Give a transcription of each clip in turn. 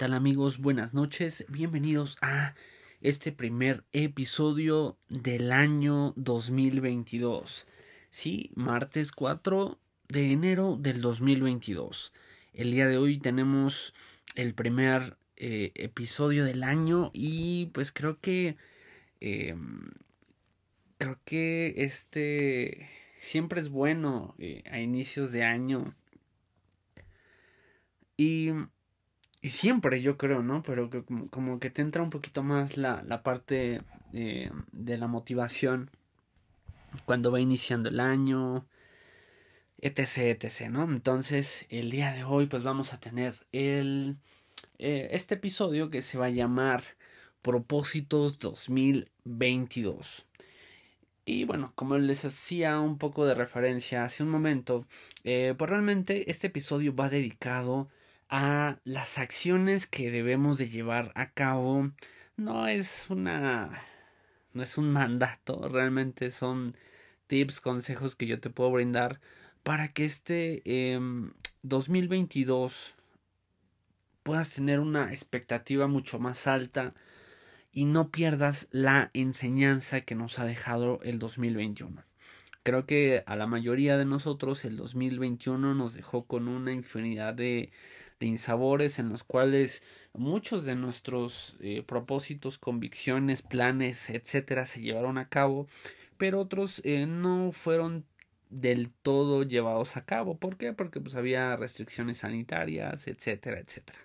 tal amigos? Buenas noches, bienvenidos a este primer episodio del año 2022. Sí, martes 4 de enero del 2022. El día de hoy tenemos el primer eh, episodio del año y pues creo que eh, creo que este siempre es bueno eh, a inicios de año y y siempre yo creo, ¿no? Pero que como, que te entra un poquito más la, la parte eh, de la motivación cuando va iniciando el año, etc, etc, ¿no? Entonces, el día de hoy pues vamos a tener el, eh, este episodio que se va a llamar Propósitos 2022. Y bueno, como les hacía un poco de referencia hace un momento, eh, pues realmente este episodio va dedicado a las acciones que debemos de llevar a cabo. No es una no es un mandato realmente son tips consejos que yo te puedo brindar para que este 2022 em, puedas tener una expectativa mucho más alta y no pierdas la enseñanza que nos ha dejado el 2021 creo que a la mayoría de nosotros el 2021 nos dejó con una infinidad de de insabores en los cuales muchos de nuestros eh, propósitos, convicciones, planes, etcétera, se llevaron a cabo, pero otros eh, no fueron del todo llevados a cabo. ¿Por qué? Porque pues había restricciones sanitarias, etcétera, etcétera.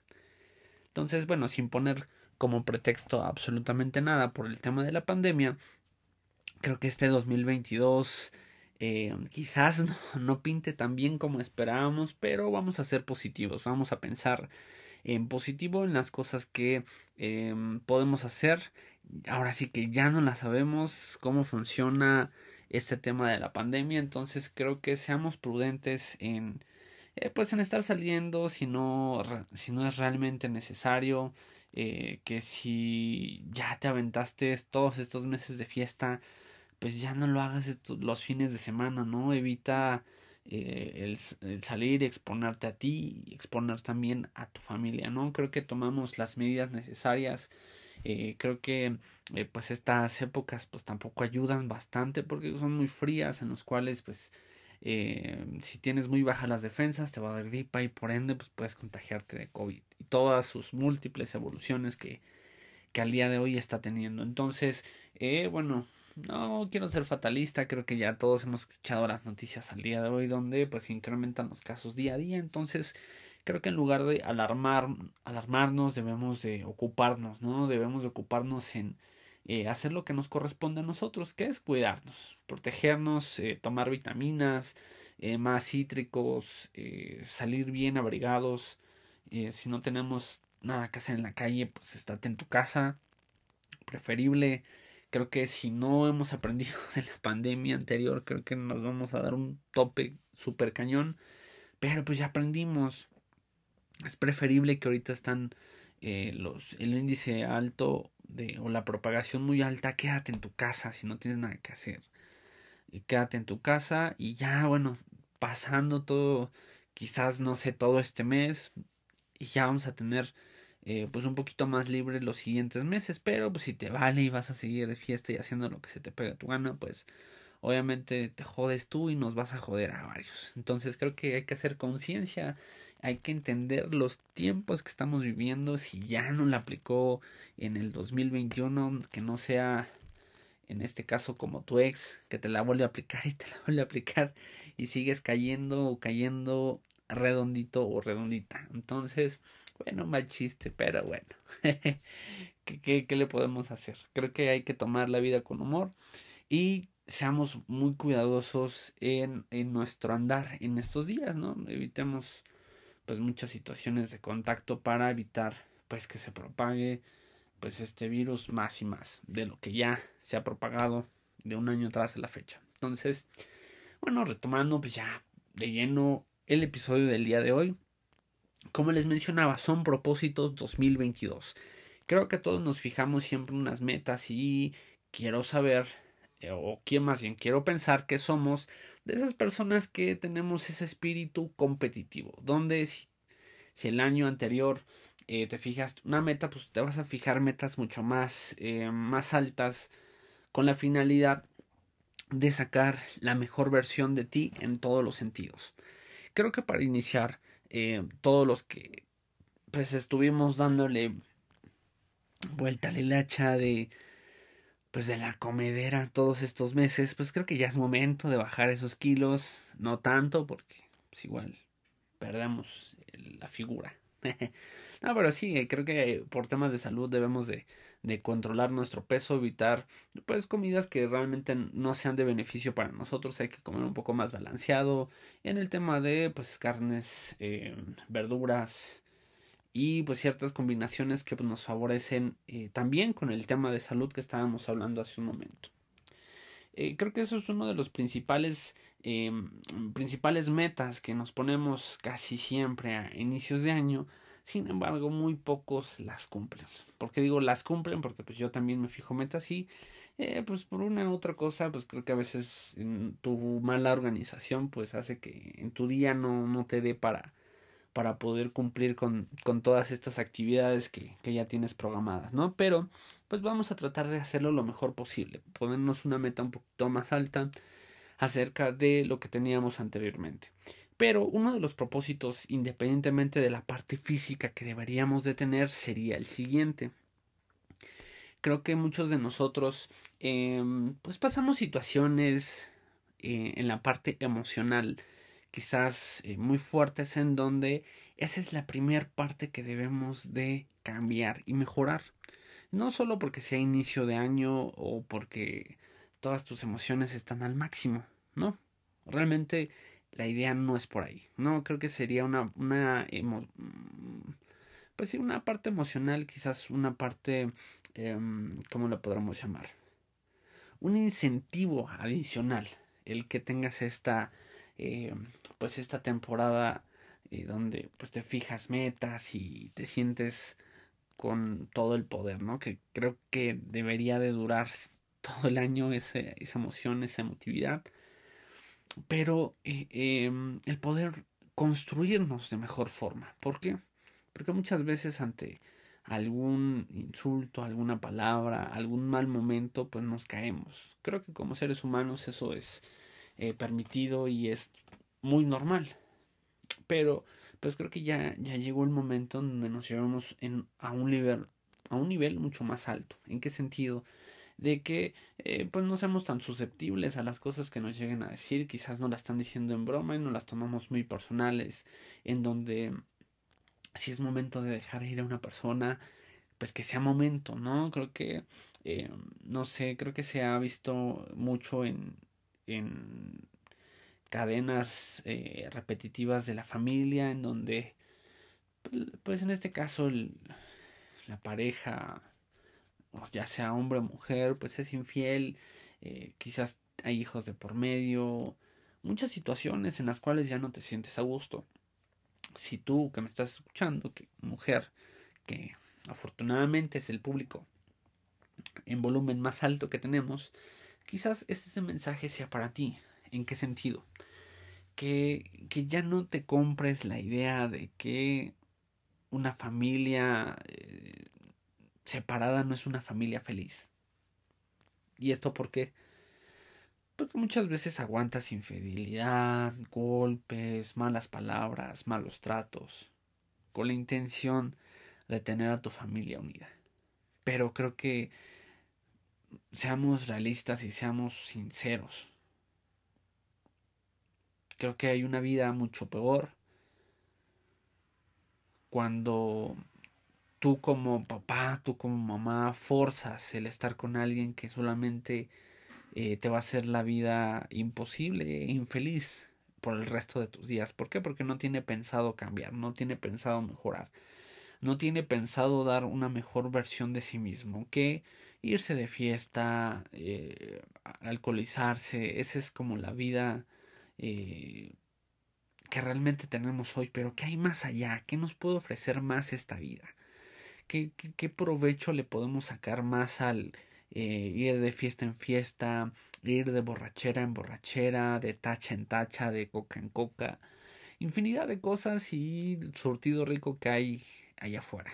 Entonces, bueno, sin poner como pretexto absolutamente nada por el tema de la pandemia, creo que este 2022 eh, quizás no, pinte tan bien como esperábamos, pero vamos a ser positivos, vamos a pensar en positivo en las cosas que eh, podemos hacer. Ahora sí que ya no la sabemos cómo funciona este tema de la pandemia, entonces creo que seamos prudentes en eh, pues en estar saliendo si no, si no es realmente necesario. Eh, que si ya te aventaste todos estos meses de fiesta pues ya no lo hagas los fines de semana, ¿no? Evita eh, el, salir y exponerte a ti y exponer también a tu familia, ¿no? Creo que tomamos las medidas necesarias. Eh, creo que eh, pues estas épocas pues tampoco ayudan bastante porque son muy frías en los cuales pues si tienes muy bajas las defensas te va a dar gripa y por ende pues puedes contagiarte de COVID y todas sus múltiples evoluciones que, que al día de hoy está teniendo entonces bueno no quiero ser fatalista, creo que ya todos hemos escuchado las noticias al día de hoy donde pues incrementan los casos día a día, entonces creo que en lugar de alarmar, alarmarnos debemos de ocuparnos, ¿no? Debemos de ocuparnos en eh, hacer lo que nos corresponde a nosotros, que es cuidarnos, protegernos, eh, tomar vitaminas, eh, más cítricos, salir bien abrigados, si no tenemos nada que hacer en la calle, pues estate en tu casa, preferible Creo que si no hemos aprendido de la pandemia anterior, creo que nos vamos a dar un tope super cañón. Pero pues ya aprendimos. Es preferible que ahorita están eh, los, el índice alto de, o la propagación muy alta. Quédate en tu casa si no tienes nada que hacer. Y quédate en tu casa y ya, bueno, pasando todo, quizás no sé, todo este mes. Y ya vamos a tener eh, pues un poquito más libre los siguientes meses, pero pues si te vale y vas a seguir de fiesta y haciendo lo que se te pega tu gana, pues obviamente te jodes tú y nos vas a joder a varios. Entonces creo que hay que hacer conciencia, hay que entender los tiempos que estamos viviendo, si ya no la aplicó en el 2021, que no sea en este caso como tu ex, que te la vuelve a aplicar y te la vuelve a aplicar y sigues cayendo o cayendo redondito o redondita. Entonces, bueno, mal chiste, pero bueno. ¿Qué, qué, le podemos hacer? Creo que hay que tomar la vida con humor y seamos muy cuidadosos en, en nuestro andar en estos días, ¿no? Evitemos pues muchas situaciones de contacto para evitar pues que se propague pues este virus más y más de lo que ya se ha propagado de un año atrás de la fecha. Entonces, bueno, retomando pues ya de lleno el episodio del día de hoy. Como les mencionaba, son propósitos 2022. Creo que todos nos fijamos siempre unas metas y quiero saber, eh, o quién más bien quiero pensar que somos de esas personas que tenemos ese espíritu competitivo, donde si, el año anterior eh, te fijas una meta, pues te vas a fijar metas mucho más, eh, más altas con la finalidad de sacar la mejor versión de ti en todos los sentidos. Creo que para iniciar, eh, todos los que pues estuvimos dándole vuelta al hacha de pues de la comedera todos estos meses, pues creo que ya es momento de bajar esos kilos, no tanto porque pues igual perdemos la figura. no, pero sí, creo que por temas de salud debemos de, de controlar nuestro peso, evitar pues comidas que realmente no sean de beneficio para nosotros, hay que comer un poco más balanceado en el tema de pues carnes, eh, verduras, y pues ciertas combinaciones que pues, nos favorecen eh, también con el tema de salud que estábamos hablando hace un momento. Eh, creo que eso es uno de los principales, eh, principales metas que nos ponemos casi siempre a inicios de año. Sin embargo, muy pocos las cumplen. ¿Por qué digo las cumplen? Porque pues yo también me fijo metas y pues por una u otra cosa, pues creo que a veces tu mala organización pues hace que en tu día no, no te dé para, para poder cumplir con, con todas estas actividades que, que, ya tienes programadas, ¿no? Pero pues vamos a tratar de hacerlo lo mejor posible, ponernos una meta un poquito más alta acerca de lo que teníamos anteriormente. Pero uno de los propósitos, independientemente de la parte física que deberíamos de tener, sería el siguiente. Creo que muchos de nosotros eh, pues pasamos situaciones eh, en la parte emocional quizás eh, muy fuertes en donde esa es la primera parte que debemos de cambiar y mejorar. No solo porque sea inicio de año o porque todas tus emociones están al máximo, ¿no? Realmente la idea no es por ahí, ¿no? Creo que sería una, una pues sí, una parte emocional, quizás una parte, em, ¿cómo lo podremos llamar? Un incentivo adicional, el que tengas esta eh, pues esta temporada eh, donde pues te fijas metas y te sientes con todo el poder, ¿no? Que creo que debería de durar todo el año esa emoción, esa emotividad. Pero eh, em, el poder construirnos de mejor forma. ¿Por qué? Porque muchas veces ante algún insulto, alguna palabra, algún mal momento, pues nos caemos. Creo que como seres humanos eso es eh, permitido y es muy normal. Pero pues creo que ya, ya llegó el momento donde nos llevamos a un nivel a un nivel mucho más alto. ¿En qué sentido? De que eh, pues no seamos tan susceptibles a las cosas que nos lleguen a decir, quizás no las están diciendo en broma y no las tomamos muy personales, en donde si es momento de dejar ir a una persona, pues que sea momento, ¿no? Creo que, eh, no sé, creo que se ha visto mucho en, en cadenas eh, repetitivas de la familia en donde pues en este caso la pareja ya sea hombre o mujer pues es infiel eh, quizás hay hijos de por medio muchas situaciones en las cuales ya no te sientes a gusto si tú que me estás escuchando que mujer que afortunadamente es el público en volumen más alto que tenemos quizás ese mensaje sea para ti. ¿En qué sentido? Que, que ya no te compres la idea de que una familia eh, separada no es una familia feliz. ¿Y esto por qué? Porque muchas veces aguantas infidelidad, golpes, malas palabras, malos tratos, con la intención de tener a tu familia unida. Pero creo que seamos realistas y seamos sinceros. Creo que hay una vida mucho peor cuando tú como papá, tú como mamá forzas el estar con alguien que solamente eh, te va a hacer la vida imposible e infeliz por el resto de tus días. ¿Por qué? Porque no tiene pensado cambiar, no tiene pensado mejorar, no tiene pensado dar una mejor versión de sí mismo, que irse de fiesta, eh, alcoholizarse, esa es como la vida eh, que realmente tenemos hoy, pero ¿qué hay más allá? ¿Qué nos puede ofrecer más esta vida? ¿Qué, qué, provecho le podemos sacar más al eh, ir de fiesta en fiesta, ir de borrachera en borrachera, de tacha en tacha, de coca en coca? Infinidad de cosas y surtido rico que hay allá afuera.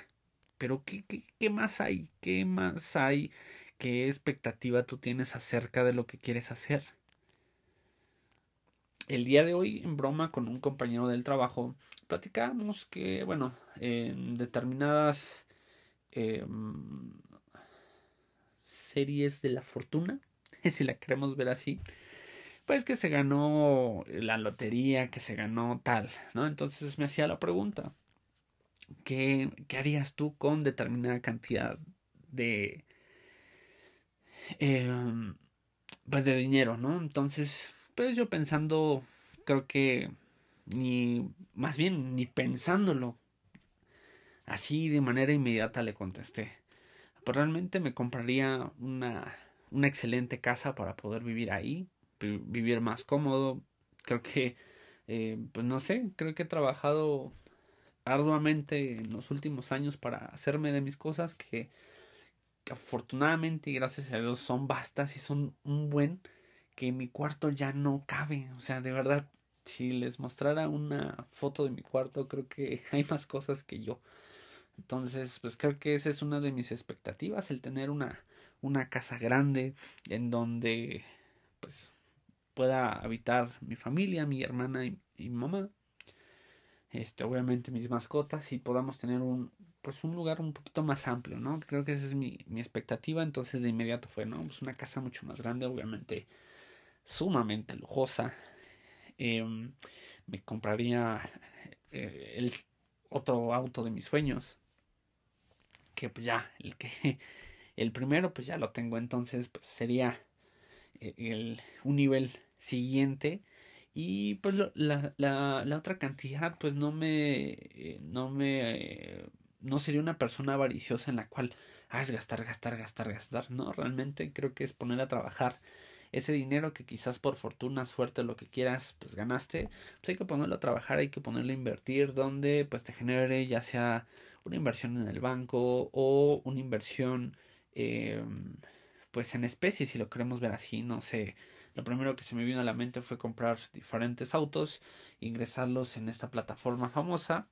Pero ¿qué, qué, qué más hay? ¿Qué más hay? ¿Qué expectativa tú tienes acerca de lo que quieres hacer? El día de hoy, en broma con un compañero del trabajo, platicamos que, bueno, en determinadas eh, series de la fortuna, si la queremos ver así, pues que se ganó la lotería, que se ganó tal, ¿no? Entonces me hacía la pregunta, ¿qué, qué harías tú con determinada cantidad de, eh, pues de dinero, ¿no? Entonces, pues yo pensando, creo que ni, más bien, ni pensándolo, así de manera inmediata le contesté. Pues realmente me compraría una, una excelente casa para poder vivir ahí, vivir más cómodo. Creo que, eh, pues no sé, creo que he trabajado arduamente en los últimos años para hacerme de mis cosas que, que afortunadamente y gracias a Dios son bastas y son un buen que mi cuarto ya no cabe. O sea, de verdad, si les mostrara una foto de mi cuarto, creo que hay más cosas que yo. Entonces, pues creo que esa es una de mis expectativas, el tener una, una casa grande en donde pues pueda habitar mi familia, mi hermana y, mi mamá. Este, obviamente mis mascotas y podamos tener un pues un lugar un poquito más amplio, ¿no? Creo que esa es mi, mi expectativa, entonces de inmediato fue, ¿no? Pues una casa mucho más grande, obviamente sumamente lujosa. Em, me compraría eh, el otro auto de mis sueños. Que pues ya, el que el primero pues ya lo tengo, entonces pues sería eh, el, un nivel siguiente. Y pues la, la, la, otra cantidad pues no me eh, no me no sería una persona avariciosa en la cual ah, es gastar gastar gastar gastar no realmente creo que es poner a trabajar ese dinero que quizás por fortuna, suerte, lo que quieras, pues ganaste, pues hay que ponerlo a trabajar, hay que ponerlo a invertir donde pues te genere ya sea una inversión en el banco o una inversión eh, pues en especie si lo queremos ver así, no sé. Lo primero que se me vino a la mente fue comprar diferentes autos, ingresarlos en esta plataforma famosa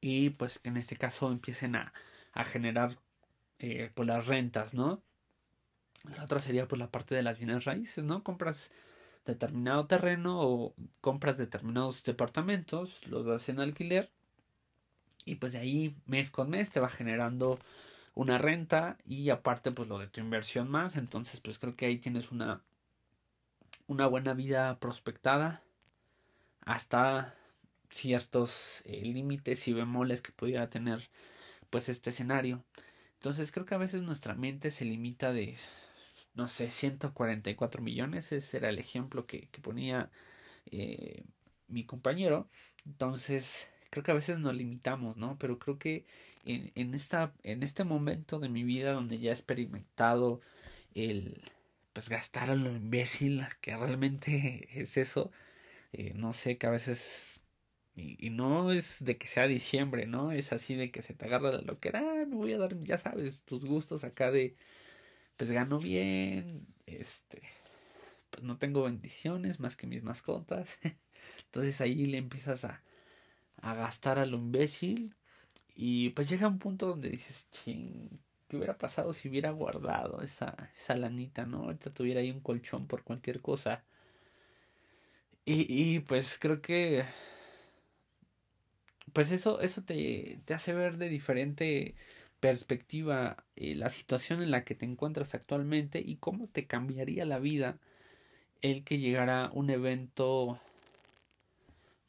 y pues que en este caso empiecen a, a generar eh, pues las rentas, ¿no? La otra sería pues la parte de las bienes raíces, ¿no? Compras determinado terreno o compras determinados departamentos, los das en alquiler y pues de ahí mes con mes te va generando una renta y aparte pues lo de tu inversión más, entonces pues creo que ahí tienes una una buena vida prospectada hasta ciertos eh, límites y bemoles que pudiera tener pues este escenario. Entonces creo que a veces nuestra mente se limita de no sé, 144 millones, ese era el ejemplo que, que ponía eh, mi compañero. Entonces, creo que a veces nos limitamos, ¿no? Pero creo que en, en, esta, en este momento de mi vida donde ya he experimentado el, pues gastar a lo imbécil, que realmente es eso, eh, no sé, que a veces y, no es de que sea diciembre, ¿no? Es así de que se te agarra lo que ah, me voy a dar, ya sabes, tus gustos acá de, pues gano bien, este, pues no tengo bendiciones más que mis mascotas. Entonces ahí le empiezas a, a gastar a lo imbécil y pues llega un punto donde dices, ching, ¿qué hubiera pasado si hubiera guardado esa, esa lanita, no? Ahorita tuviera ahí un colchón por cualquier cosa. Y, y pues creo que pues eso, eso te, te hace ver de diferente perspectiva eh, la situación en la que te encuentras actualmente y cómo te cambiaría la vida el que llegara un evento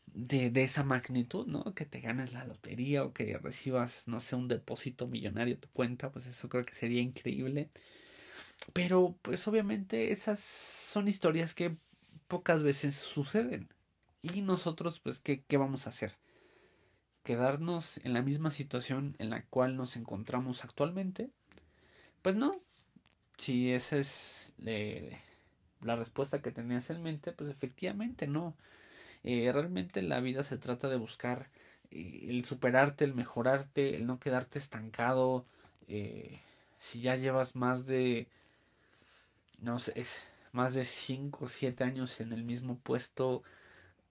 de, de esa magnitud, ¿no? Que te ganes la lotería o que recibas, no sé, un depósito millonario a tu cuenta, pues eso creo que sería increíble. Pero, pues obviamente esas son historias que pocas veces suceden. Y nosotros, pues, ¿qué, qué vamos a hacer? Quedarnos en la misma situación en la cual nos encontramos actualmente? Pues no. Si esa es eh, la respuesta que tenías en mente, pues efectivamente no. Eh, realmente la vida se trata de buscar eh, el superarte, el mejorarte, el no quedarte estancado. si ya llevas más de, no sé, más de 5 o 7 años en el mismo puesto,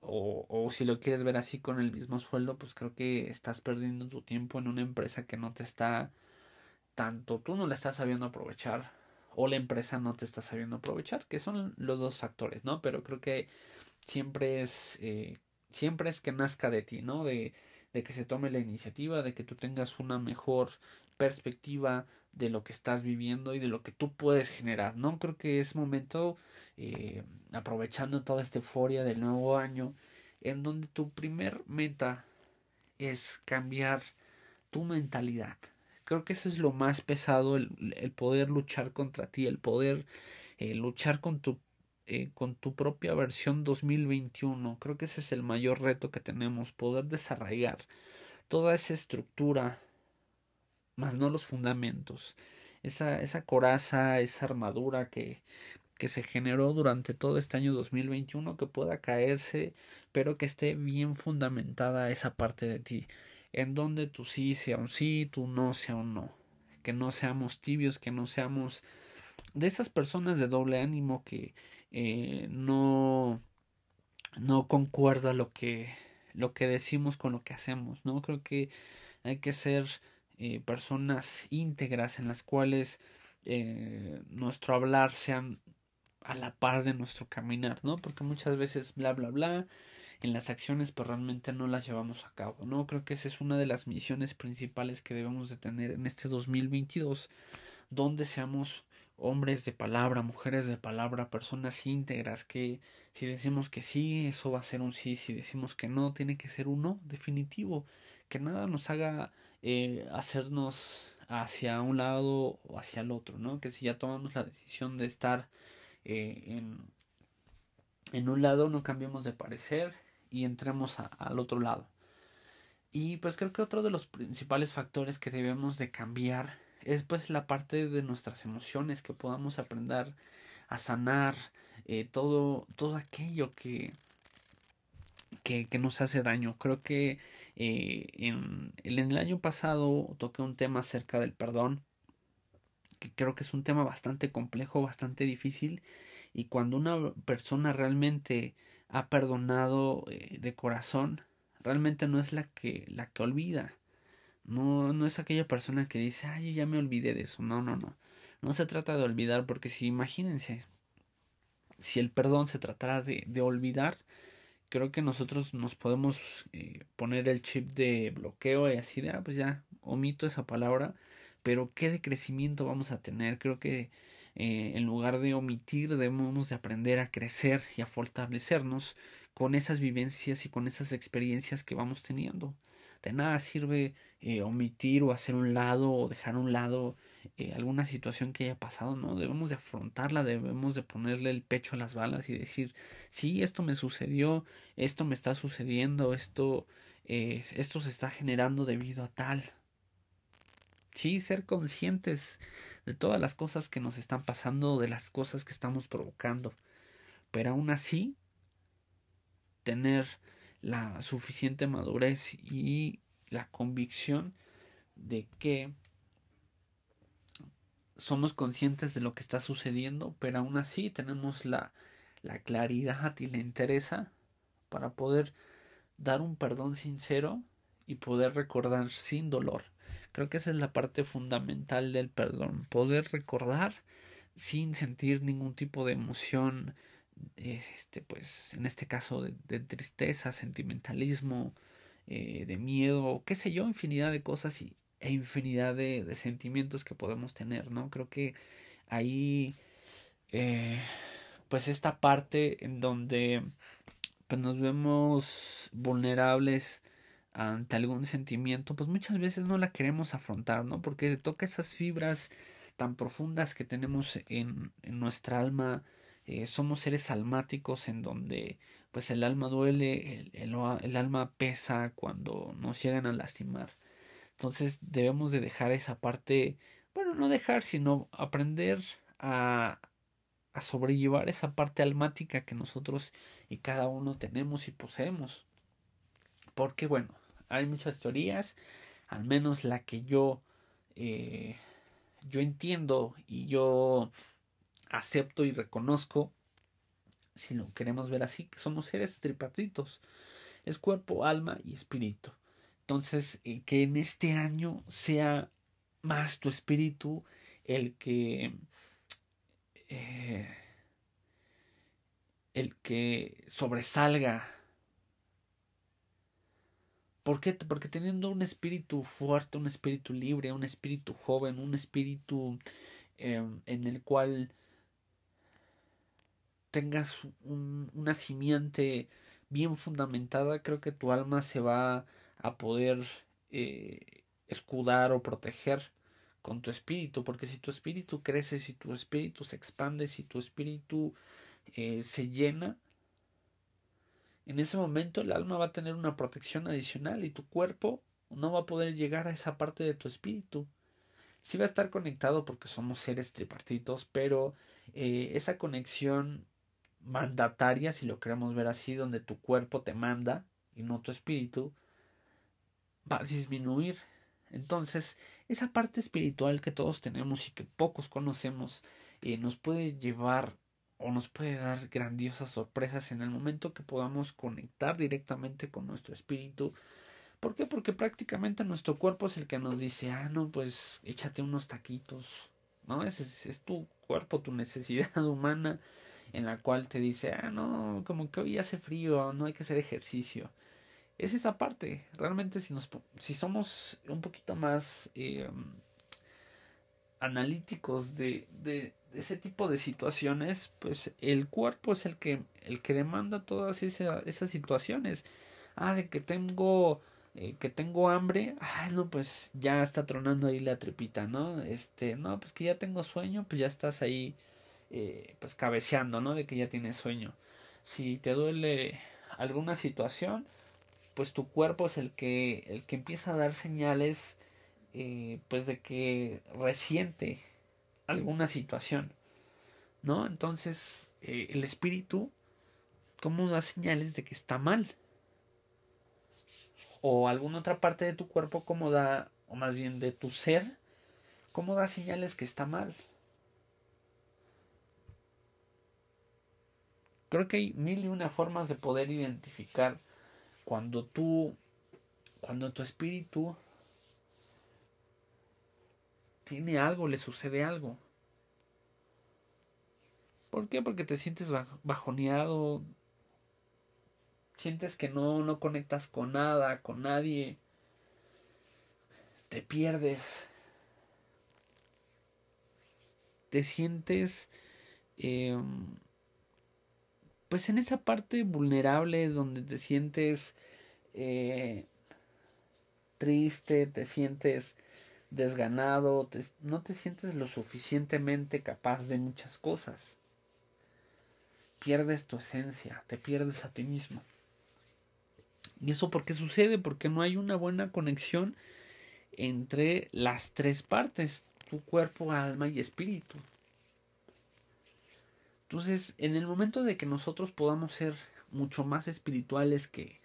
o, o si lo quieres ver así con el mismo sueldo, pues creo que estás perdiendo tu tiempo en una empresa que no te está tanto tú no la estás sabiendo aprovechar o la empresa no te está sabiendo aprovechar, que son los dos factores, ¿no? Pero creo que siempre es, eh, siempre es que nazca de ti, ¿no? De, de que se tome la iniciativa, de que tú tengas una mejor perspectiva de lo que estás viviendo y de lo que tú puedes generar, ¿no? Creo que es momento, eh, aprovechando toda esta euforia del nuevo año, en donde tu primer meta es cambiar tu mentalidad. Creo que eso es lo más pesado, el, el poder luchar contra ti, el poder eh, luchar con tu, eh, con tu propia versión 2021. Creo que ese es el mayor reto que tenemos, poder desarraigar toda esa estructura, más no los fundamentos, esa, esa coraza, esa armadura que, que se generó durante todo este año 2021 que pueda caerse, pero que esté bien fundamentada esa parte de ti, en donde tu sí sea un sí, tu no sea un no, que no seamos tibios, que no seamos de esas personas de doble ánimo que eh, no no concuerda lo que lo que decimos con lo que hacemos, ¿no? Creo que hay que ser eh, personas íntegras en las cuales eh, nuestro hablar sean a la par de nuestro caminar, ¿no? Porque muchas veces bla bla bla en las acciones pero realmente no las llevamos a cabo, ¿no? Creo que esa es una de las misiones principales que debemos de tener en este 2022 donde seamos hombres de palabra, mujeres de palabra, personas íntegras que si decimos que sí, eso va a ser un sí, si decimos que no, tiene que ser un no definitivo, que nada nos haga eh, hacernos hacia un lado o hacia el otro, ¿no? Que si ya tomamos la decisión de estar eh, en, en un lado, no cambiemos de parecer y entremos al otro lado. Y pues creo que otro de los principales factores que debemos de cambiar es pues la parte de nuestras emociones, que podamos aprender a sanar eh, todo, todo aquello que, que, que, nos hace daño. Creo que eh, en, en el año pasado toqué un tema acerca del perdón, que creo que es un tema bastante complejo, bastante difícil, y cuando una persona realmente ha perdonado eh, de corazón, realmente no es la que, la que olvida, no, no es aquella persona que dice, ay, ya me olvidé de eso. No, no, no. No se trata de olvidar, porque si imagínense, si el perdón se tratara de, de olvidar, creo que nosotros nos podemos eh, poner el chip de bloqueo y así de, ah, pues ya, omito esa palabra, pero qué de crecimiento vamos a tener. Creo que eh, en lugar de omitir, debemos de aprender a crecer y a fortalecernos con esas vivencias y con esas experiencias que vamos teniendo de nada sirve eh, omitir o hacer un lado o dejar un lado eh, alguna situación que haya pasado, ¿no? Debemos de afrontarla, debemos de ponerle el pecho a las balas y decir, sí, esto me sucedió, esto me está sucediendo, esto, eh, esto se está generando debido a tal. Sí, ser conscientes de todas las cosas que nos están pasando, de las cosas que estamos provocando, pero aún así tener la suficiente madurez y la convicción de que somos conscientes de lo que está sucediendo, pero aún así tenemos la, la claridad y la interesa para poder dar un perdón sincero y poder recordar sin dolor. Creo que esa es la parte fundamental del perdón, poder recordar sin sentir ningún tipo de emoción este, pues, en este caso de, tristeza, sentimentalismo, eh, de miedo, qué sé yo, infinidad de cosas y, e infinidad de, sentimientos que podemos tener, ¿no? Creo que ahí, eh, pues esta parte en donde pues nos vemos vulnerables ante algún sentimiento, pues muchas veces no la queremos afrontar, ¿no? Porque toca esas fibras tan profundas que tenemos en, en nuestra alma, eh, somos seres almáticos en donde pues el alma duele, el, el, el, alma pesa cuando nos llegan a lastimar. Entonces debemos de dejar esa parte, bueno, no dejar, sino aprender a, a sobrellevar esa parte almática que nosotros y cada uno tenemos y poseemos. Porque bueno, hay muchas teorías, al menos la que yo eh, yo entiendo y yo acepto y reconozco si lo queremos ver así, que somos seres tripartitos. Es cuerpo, alma y espíritu. Entonces, eh, que en este año sea más tu espíritu el que eh, el que sobresalga. ¿Por qué? Porque teniendo un espíritu fuerte, un espíritu libre, un espíritu joven, un espíritu em, en el cual tengas una simiente bien fundamentada, creo que tu alma se va a poder eh, escudar o proteger con tu espíritu, porque si tu espíritu crece, si tu espíritu se expande, si tu espíritu eh, se llena, en ese momento el alma va a tener una protección adicional y tu cuerpo no va a poder llegar a esa parte de tu espíritu. Sí va a estar conectado porque somos seres tripartitos, pero eh, esa conexión mandataria, si lo queremos ver así, donde tu cuerpo te manda y no tu espíritu, va a disminuir. Entonces, esa parte espiritual que todos tenemos y que pocos conocemos, eh, nos puede llevar o nos puede dar grandiosas sorpresas en el momento que podamos conectar directamente con nuestro espíritu. ¿Por qué? Porque prácticamente nuestro cuerpo es el que nos dice, ah, no, pues échate unos taquitos, ¿no? Ese es, es tu cuerpo, tu necesidad humana en la cual te dice, ah, no, como que hoy hace frío, no hay que hacer ejercicio. Es esa parte. Realmente si, nos, si somos un poquito más eh, analíticos de, de, ese tipo de situaciones, pues el cuerpo es el que, el que demanda todas esas, esas situaciones. Ah, de que tengo... Eh, que tengo hambre, ah, no, pues ya está tronando ahí la tripita, ¿no? Este, no, pues que ya tengo sueño, pues ya estás ahí eh, pues cabeceando, ¿no? De que ya tienes sueño. Si te duele alguna situación, pues tu cuerpo es el que, el que empieza a dar señales, eh, pues de que resiente alguna situación, ¿no? Entonces, eh, el espíritu, ¿cómo da señales de que está mal? O alguna otra parte de tu cuerpo, ¿cómo da, o más bien de tu ser, ¿cómo da señales que está mal? Creo que hay mil y una formas de poder identificar cuando tú, cuando tu espíritu tiene algo, le sucede algo. ¿Por qué? Porque te sientes bajoneado, sientes que no, no conectas con nada, con nadie, te pierdes, te sientes eh, pues en esa parte vulnerable donde te sientes eh, triste, te sientes desganado, no te sientes lo suficientemente capaz de muchas cosas. Pierdes tu esencia, te pierdes a ti mismo. ¿Y eso por qué sucede? Porque no hay una buena conexión entre las tres partes, tu cuerpo, alma y espíritu. Entonces, en el momento de que nosotros podamos ser mucho más espirituales que,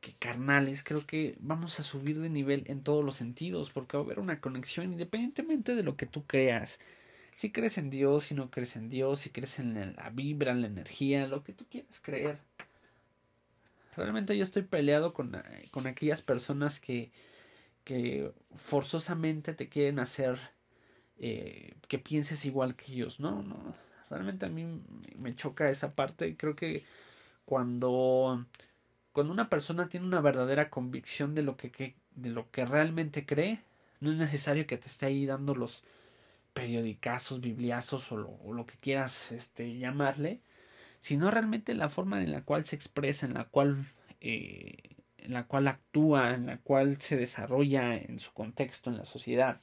que carnales, creo que vamos a subir de nivel en todos los sentidos, porque va a haber una conexión independientemente de lo que tú creas. Si crees en Dios, si no crees en Dios, si crees en la vibra, en la energía, lo que tú quieras creer. Realmente yo estoy peleado con, con aquellas personas que, que forzosamente te quieren hacer eh, que pienses igual que ellos. No, no. Realmente a mí me choca esa parte. Creo que cuando, cuando una persona tiene una verdadera convicción de lo que, de lo que realmente cree, no es necesario que te esté ahí dando los periodicazos, bibliazos o lo, o lo que quieras este, llamarle, sino realmente la forma en la cual se expresa, en la cual eh, en la cual actúa, en la cual se desarrolla en su contexto, en la sociedad,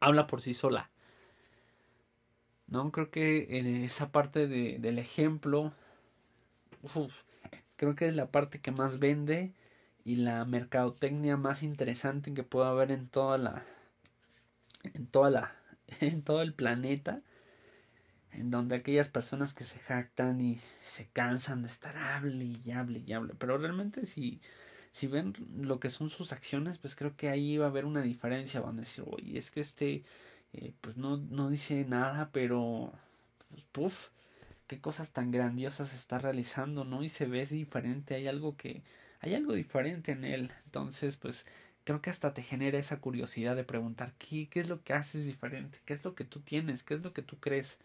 habla por sí sola. ¿No? Creo que en esa parte de, del ejemplo, creo que es la parte que más vende y la mercadotecnia más interesante que pueda haber en toda la, en toda la, en todo el planeta, en donde aquellas personas que se jactan y se cansan de estar hable y hable y hable, pero realmente si si ven lo que son sus acciones, pues creo que ahí va a haber una diferencia. Van a decir, oye, es que este eh, pues no, no dice nada, pero pues puff, qué cosas tan grandiosas está realizando, ¿no? Y se ve diferente, hay algo que, hay algo diferente en él. Entonces, pues, creo que hasta te genera esa curiosidad de preguntar qué, qué es lo que haces diferente, qué es lo que tú tienes, qué es lo que tú crees.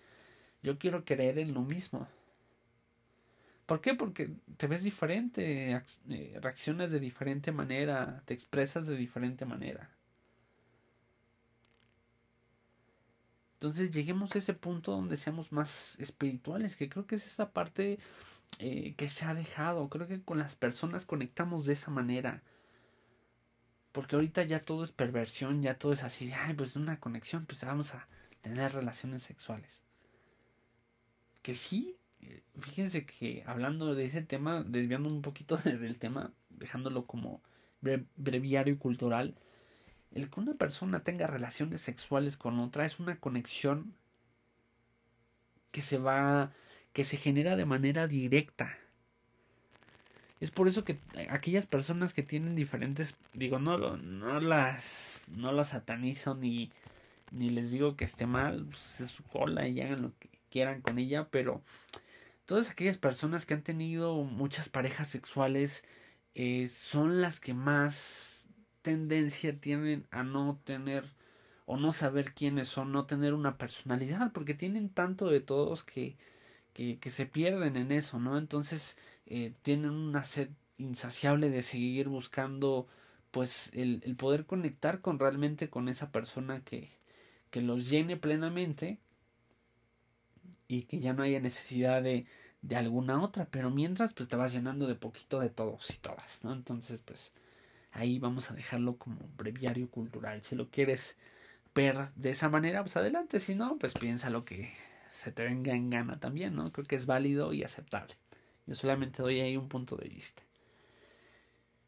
Yo quiero creer en lo mismo. ¿Por qué? Porque te ves diferente, eh, reaccionas de diferente manera, te expresas de diferente manera. Entonces lleguemos a ese punto donde seamos más espirituales, que creo que es esa parte eh, que se ha dejado. Creo que con las personas conectamos de esa manera. Porque ahorita ya todo es perversión, ya todo es así, ay, pues una conexión, pues vamos a tener relaciones sexuales. Que sí, eh, fíjense que hablando de ese tema, desviando un poquito del tema, dejándolo como breviario cultural, el que una persona tenga relaciones sexuales con otra es una conexión que se va, que se genera de manera directa. Es por eso que aquellas personas que tienen diferentes, digo, no, no las, no las satanizo ni, ni les digo que esté mal, pues es su cola y hagan lo que quieran con ella, pero todas aquellas personas que han tenido muchas parejas sexuales eh, son las que más tendencia tienen a no tener o no saber quiénes son, no tener una personalidad, porque tienen tanto de todos que, que, se pierden en eso, ¿no? Entonces eh, tienen una sed insaciable de seguir buscando pues el, el, poder conectar con realmente con esa persona que, que los llene plenamente y que ya no haya necesidad de, de alguna otra, pero mientras pues te vas llenando de poquito de todos y todas, ¿no? Entonces pues ahí vamos a dejarlo como breviario cultural. Si lo quieres ver de esa manera, pues adelante. Si no, pues piensa lo que se te venga en gana también, ¿no? Creo que es válido y aceptable. Yo solamente doy ahí un punto de vista.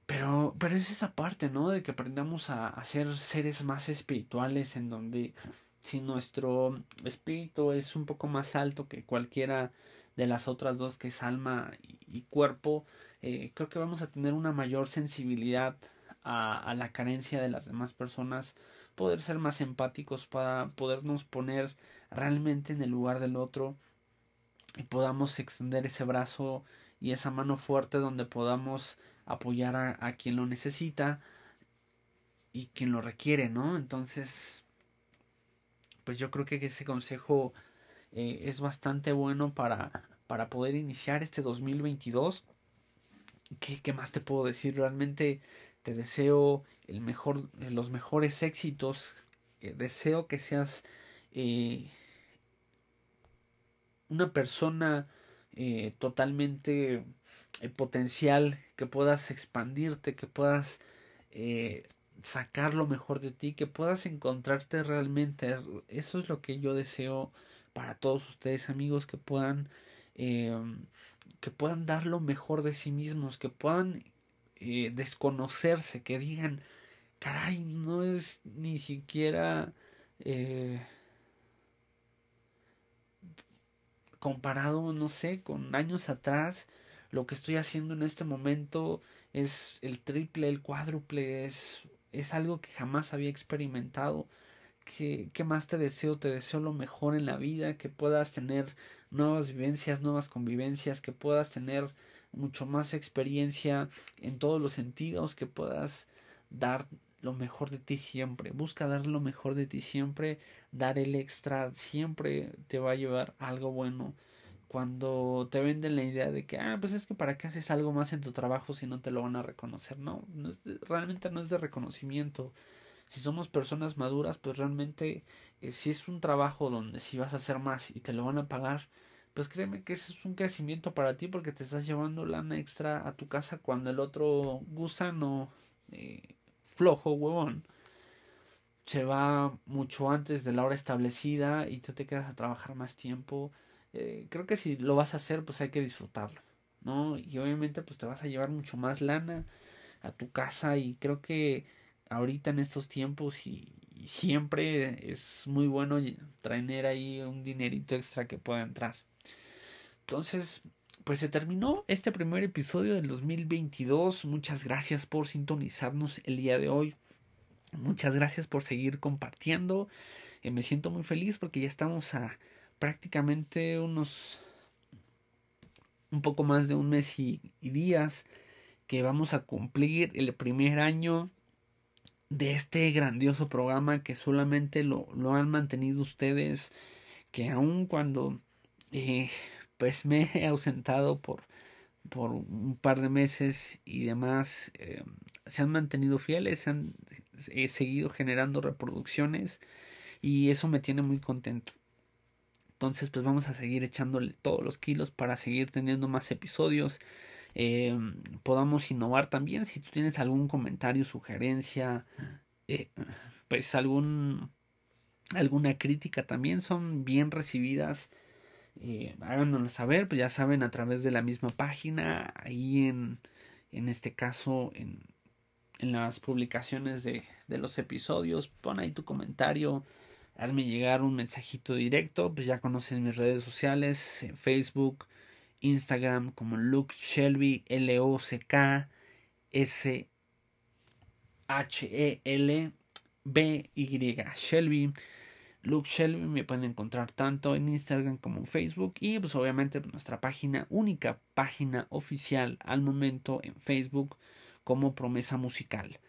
Pero, pero es esa parte, ¿no? De que aprendamos a, a ser seres más espirituales en donde si nuestro espíritu es un poco más alto que cualquiera de las otras dos que es alma y, cuerpo, eh, creo que vamos a tener una mayor sensibilidad a, la carencia de las demás personas, poder ser más empáticos para podernos poner realmente en el lugar del otro y podamos extender ese brazo y esa mano fuerte donde podamos apoyar a, quien lo necesita y quien lo requiere, ¿no? Entonces, pues yo creo que ese consejo eh, es bastante bueno para, para poder iniciar este 2022. ¿Qué, ¿Qué más te puedo decir? Realmente te deseo el mejor, eh, los mejores éxitos. Eh, deseo que seas eh, una persona totalmente potencial, que puedas expandirte, que puedas sacar lo mejor de ti, que puedas encontrarte realmente. Eso es lo que yo deseo para todos ustedes amigos, que puedan que puedan dar lo mejor de sí mismos, que puedan eh, desconocerse, que digan, caray, no es ni siquiera eh, comparado, no sé, con años atrás, lo que estoy haciendo en este momento es el triple, el cuádruple, es, es algo que jamás había experimentado. ¿Qué, ¿Qué más te deseo? Te deseo lo mejor en la vida, que puedas tener nuevas vivencias, nuevas convivencias, que puedas tener mucho más experiencia en todos los sentidos, que puedas dar lo mejor de ti siempre. Busca dar lo mejor de ti siempre, dar el extra siempre te va a llevar algo bueno. Cuando te venden la idea de que, ah, pues es que para qué haces algo más en tu trabajo si no te lo van a reconocer. No, no es realmente no es de reconocimiento. Si somos personas maduras, pues realmente eh, si es un trabajo donde si vas a hacer más y te lo van a pagar, pues créeme que ese es un crecimiento para ti porque te estás llevando lana extra a tu casa cuando el otro gusano eh, flojo, huevón, se va mucho antes de la hora establecida y tú te quedas a trabajar más tiempo. Eh, creo que si lo vas a hacer, pues hay que disfrutarlo, ¿no? Y obviamente pues te vas a llevar mucho más lana a tu casa y creo que ahorita en estos tiempos y, y siempre es muy bueno traer ahí un dinerito extra que pueda entrar. Entonces, pues se terminó este primer episodio del 2022. Muchas gracias por sintonizarnos el día de hoy. Muchas gracias por seguir compartiendo. Eh, me siento muy feliz porque ya estamos a prácticamente unos un poco más de un mes y, días que vamos a cumplir el primer año de este grandioso programa que solamente lo, lo han mantenido ustedes que aun cuando eh, pues me he ausentado por por un par de meses y demás eh, se han mantenido fieles se han seguido generando reproducciones y eso me tiene muy contento entonces, pues vamos a seguir echándole todos los kilos para seguir teniendo más episodios. Eh, podamos innovar también. Si tú tienes algún comentario, sugerencia, eh, pues algún alguna crítica también son bien recibidas. Eh, háganoslo saber, pues ya saben, a través de la misma página, ahí en, en este caso, en, en las publicaciones de, de los episodios, pon ahí tu comentario hazme llegar un mensajito directo, pues ya conoces mis redes sociales, Facebook, Instagram como Luke Shelby, L-O-C-K, S-H-E-L-B-Y, Shelby. Luke Shelby me pueden encontrar tanto en Instagram como en Facebook y pues obviamente nuestra página, única página oficial al momento en Facebook como Promesa Musical.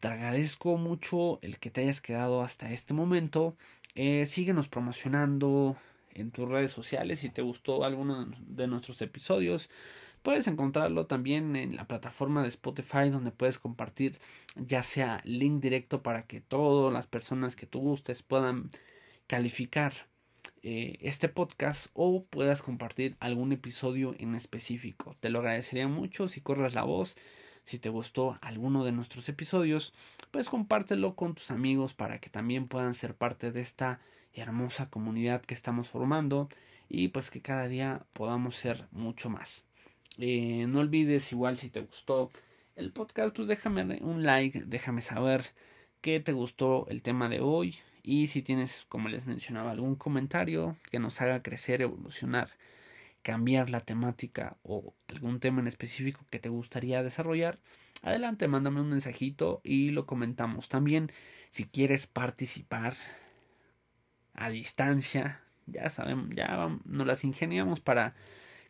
Te agradezco mucho el que te hayas quedado hasta este momento. Eh, síguenos promocionando en tus redes sociales si te gustó alguno de nuestros episodios. Puedes encontrarlo también en la plataforma de Spotify donde puedes compartir ya sea link directo para que todas las personas que tú gustes puedan calificar eh, este podcast o puedas compartir algún episodio en específico. Te lo agradecería mucho si corres la voz si te gustó alguno de nuestros episodios, pues compártelo con tus amigos para que también puedan ser parte de esta hermosa comunidad que estamos formando y pues que cada día podamos ser mucho más. Eh, no olvides igual si te gustó el podcast, pues déjame un like, déjame saber qué te gustó el tema de hoy y si tienes, como les mencionaba, algún comentario que nos haga crecer, evolucionar cambiar la temática o algún tema en específico que te gustaría desarrollar, adelante, mándame un mensajito y lo comentamos. También, si quieres participar a distancia, ya sabemos, ya nos las ingeniamos para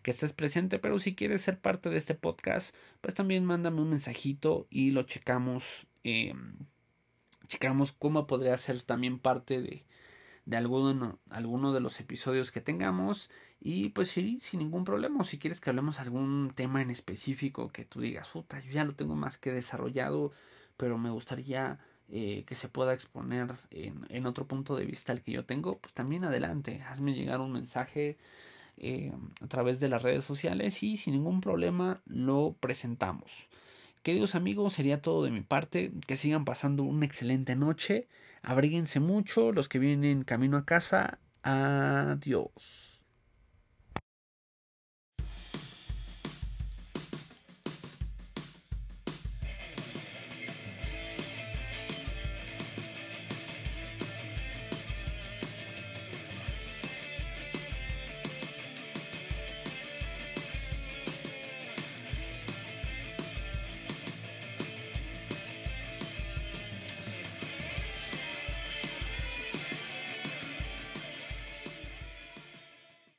que estés presente, pero si quieres ser parte de este podcast, pues también mándame un mensajito y lo checamos, eh, checamos cómo podría ser también parte de, de alguno, alguno de los episodios que tengamos y pues sí, sin ningún problema. si quieres que hablemos algún tema en específico que tú digas, puta, yo ya lo tengo más que desarrollado, pero me gustaría eh, que se pueda exponer en, en, otro punto de vista el que yo tengo, pues también adelante, hazme llegar un mensaje eh, a través de las redes sociales y sin ningún problema lo presentamos. Queridos amigos, sería todo de mi parte. Que sigan pasando una excelente noche. Abríguense mucho. Los que vienen camino a casa. Adiós.